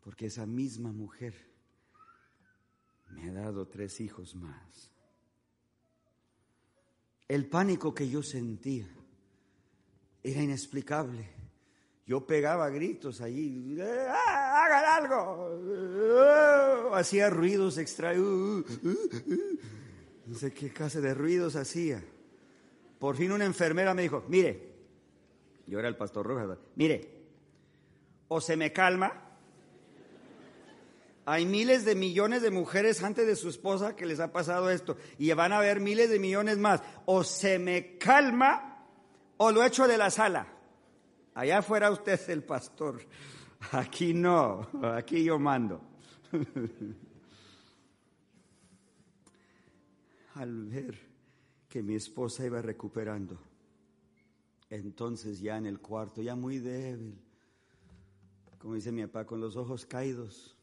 Porque esa misma mujer me ha dado tres hijos más. El pánico que yo sentía era inexplicable. Yo pegaba gritos allí, ¡Ah, hagan algo, hacía ruidos extraños. No sé qué clase de ruidos hacía. Por fin una enfermera me dijo, mire, yo era el pastor Rojas, mire, o se me calma. Hay miles de millones de mujeres antes de su esposa que les ha pasado esto y van a haber miles de millones más. O se me calma o lo echo de la sala. Allá fuera usted el pastor. Aquí no, aquí yo mando. [laughs] al ver que mi esposa iba recuperando. Entonces ya en el cuarto, ya muy débil, como dice mi papá, con los ojos caídos,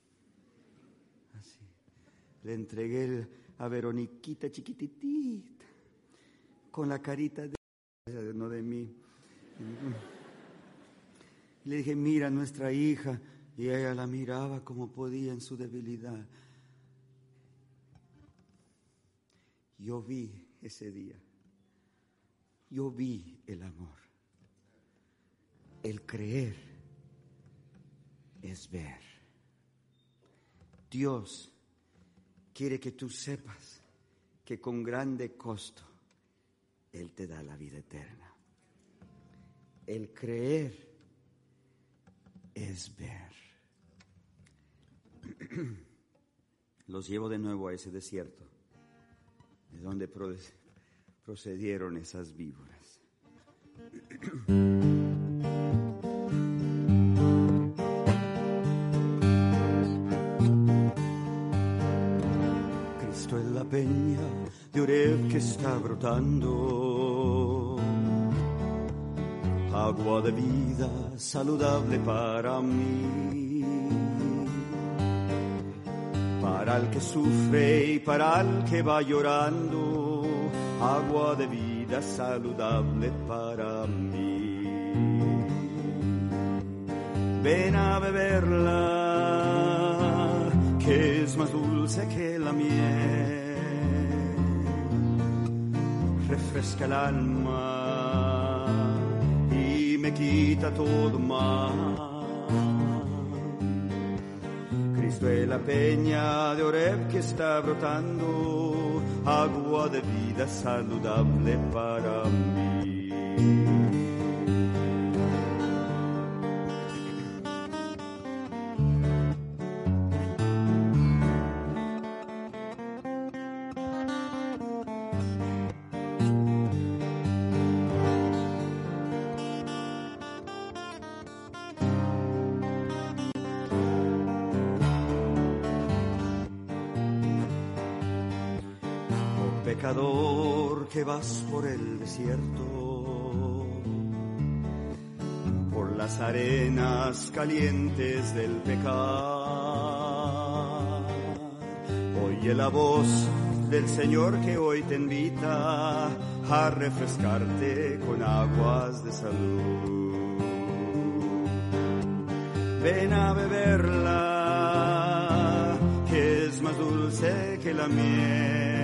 le entregué a Veroniquita chiquititita, con la carita de, no de mí. Le dije, mira nuestra hija, y ella la miraba como podía en su debilidad. Yo vi ese día. Yo vi el amor. El creer es ver. Dios quiere que tú sepas que con grande costo Él te da la vida eterna. El creer es ver. [clears throat] Los llevo de nuevo a ese desierto de donde procedieron esas víboras. [clears throat] peña de Oreb que está brotando. Agua de vida saludable para mí para el que sufre y para el que va llorando, agua de vida saludable para mí. Ven a beberla, que es más dulce que la miel. Refresca el alma y me quita todo mal de la peña de Oreb que está brotando, agua de vida saludable para mí. Vas por el desierto, por las arenas calientes del pecado. Oye la voz del Señor que hoy te invita a refrescarte con aguas de salud. Ven a beberla, que es más dulce que la miel.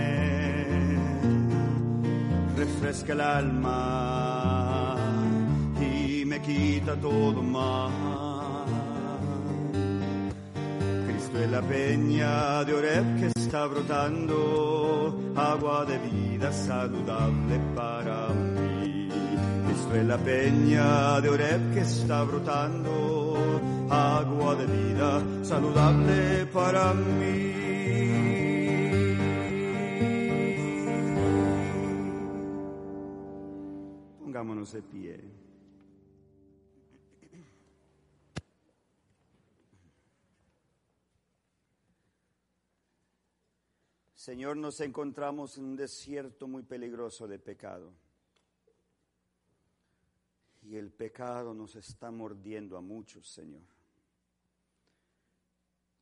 Refresca el alma y me quita todo mal. Cristo es la peña de Oreb que está brotando, agua de vida saludable para mí. Cristo es la peña de Oreb que está brotando agua de vida saludable para mí. Pongámonos de pie. Señor, nos encontramos en un desierto muy peligroso de pecado y el pecado nos está mordiendo a muchos, Señor.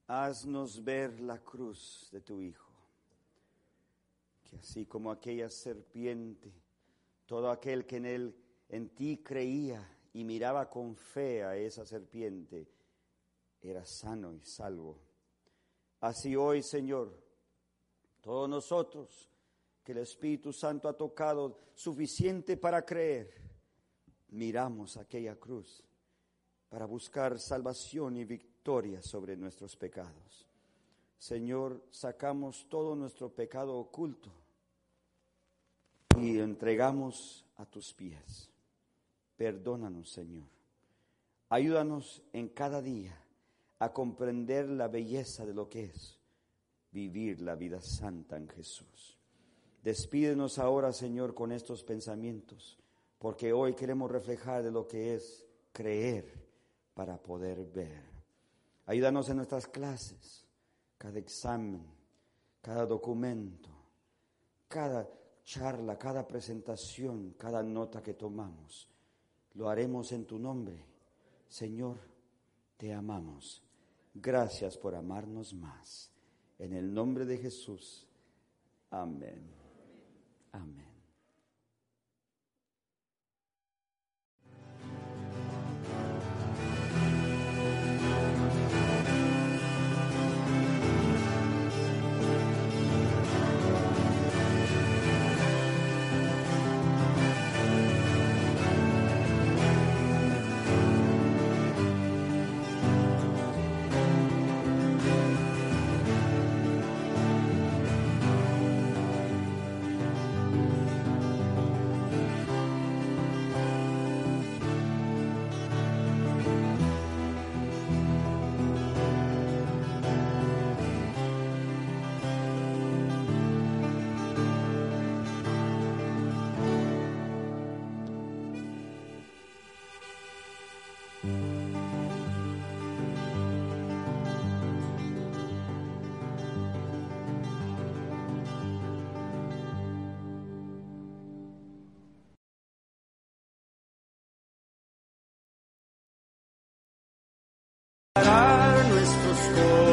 Haznos ver la cruz de tu Hijo, que así como aquella serpiente, todo aquel que en él en ti creía y miraba con fe a esa serpiente, era sano y salvo. Así hoy, Señor, todos nosotros que el Espíritu Santo ha tocado suficiente para creer, miramos aquella cruz para buscar salvación y victoria sobre nuestros pecados. Señor, sacamos todo nuestro pecado oculto y entregamos a tus pies. Perdónanos, Señor. Ayúdanos en cada día a comprender la belleza de lo que es vivir la vida santa en Jesús. Despídenos ahora, Señor, con estos pensamientos porque hoy queremos reflejar de lo que es creer para poder ver. Ayúdanos en nuestras clases, cada examen, cada documento, cada charla, cada presentación, cada nota que tomamos. Lo haremos en tu nombre. Señor, te amamos. Gracias por amarnos más. En el nombre de Jesús. Amén. Amén. Nuestros corazones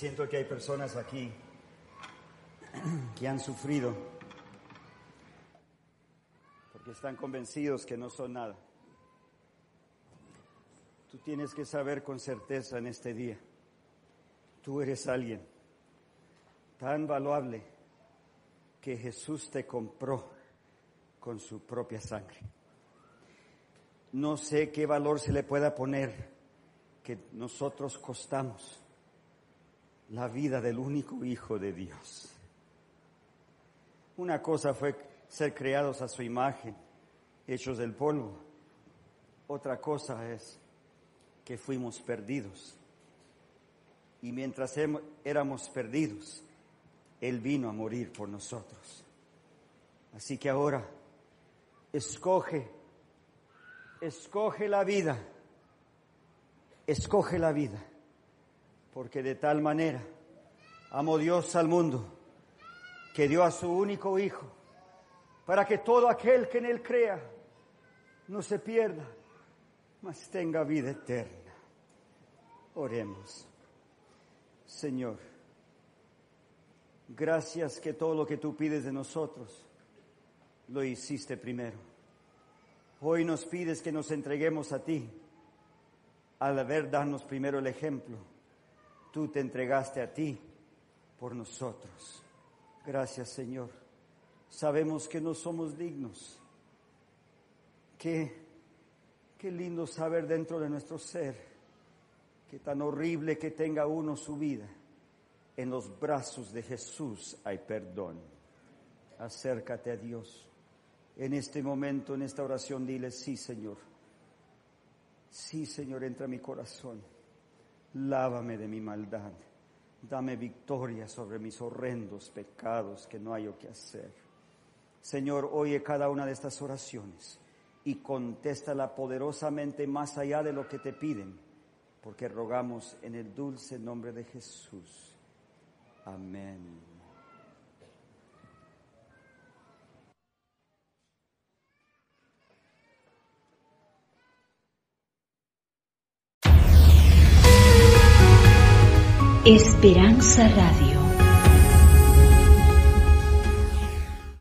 presiento que hay personas aquí que han sufrido porque están convencidos que no son nada. Tú tienes que saber con certeza en este día Tú eres alguien tan valuable que Jesús te compró con su propia sangre. No sé qué valor se le pueda poner que nosotros costamos la vida del único Hijo de Dios. Una cosa fue ser creados a su imagen, hechos del polvo. Otra cosa es que fuimos perdidos. Y mientras éramos perdidos, Él vino a morir por nosotros. Así que ahora, escoge, escoge la vida, escoge la vida, porque de tal manera amó Dios al mundo que dio a su único Hijo, para que todo aquel que en Él crea no se pierda, mas tenga vida eterna. Oremos. Señor, gracias que todo lo que tú pides de nosotros lo hiciste primero. Hoy nos pides que nos entreguemos a ti. Al haber darnos primero el ejemplo, tú te entregaste a ti por nosotros. Gracias Señor. Sabemos que no somos dignos. Qué, qué lindo saber dentro de nuestro ser que tan horrible que tenga uno su vida. En los brazos de Jesús hay perdón. Acércate a Dios. En este momento, en esta oración, dile, sí Señor. Sí Señor, entra a mi corazón. Lávame de mi maldad Dame victoria sobre mis horrendos pecados que no hay o que hacer. Señor, oye cada una de estas oraciones y contéstala poderosamente más allá de lo que te piden, porque rogamos en el dulce nombre de Jesús. Amén. Esperanza Radio.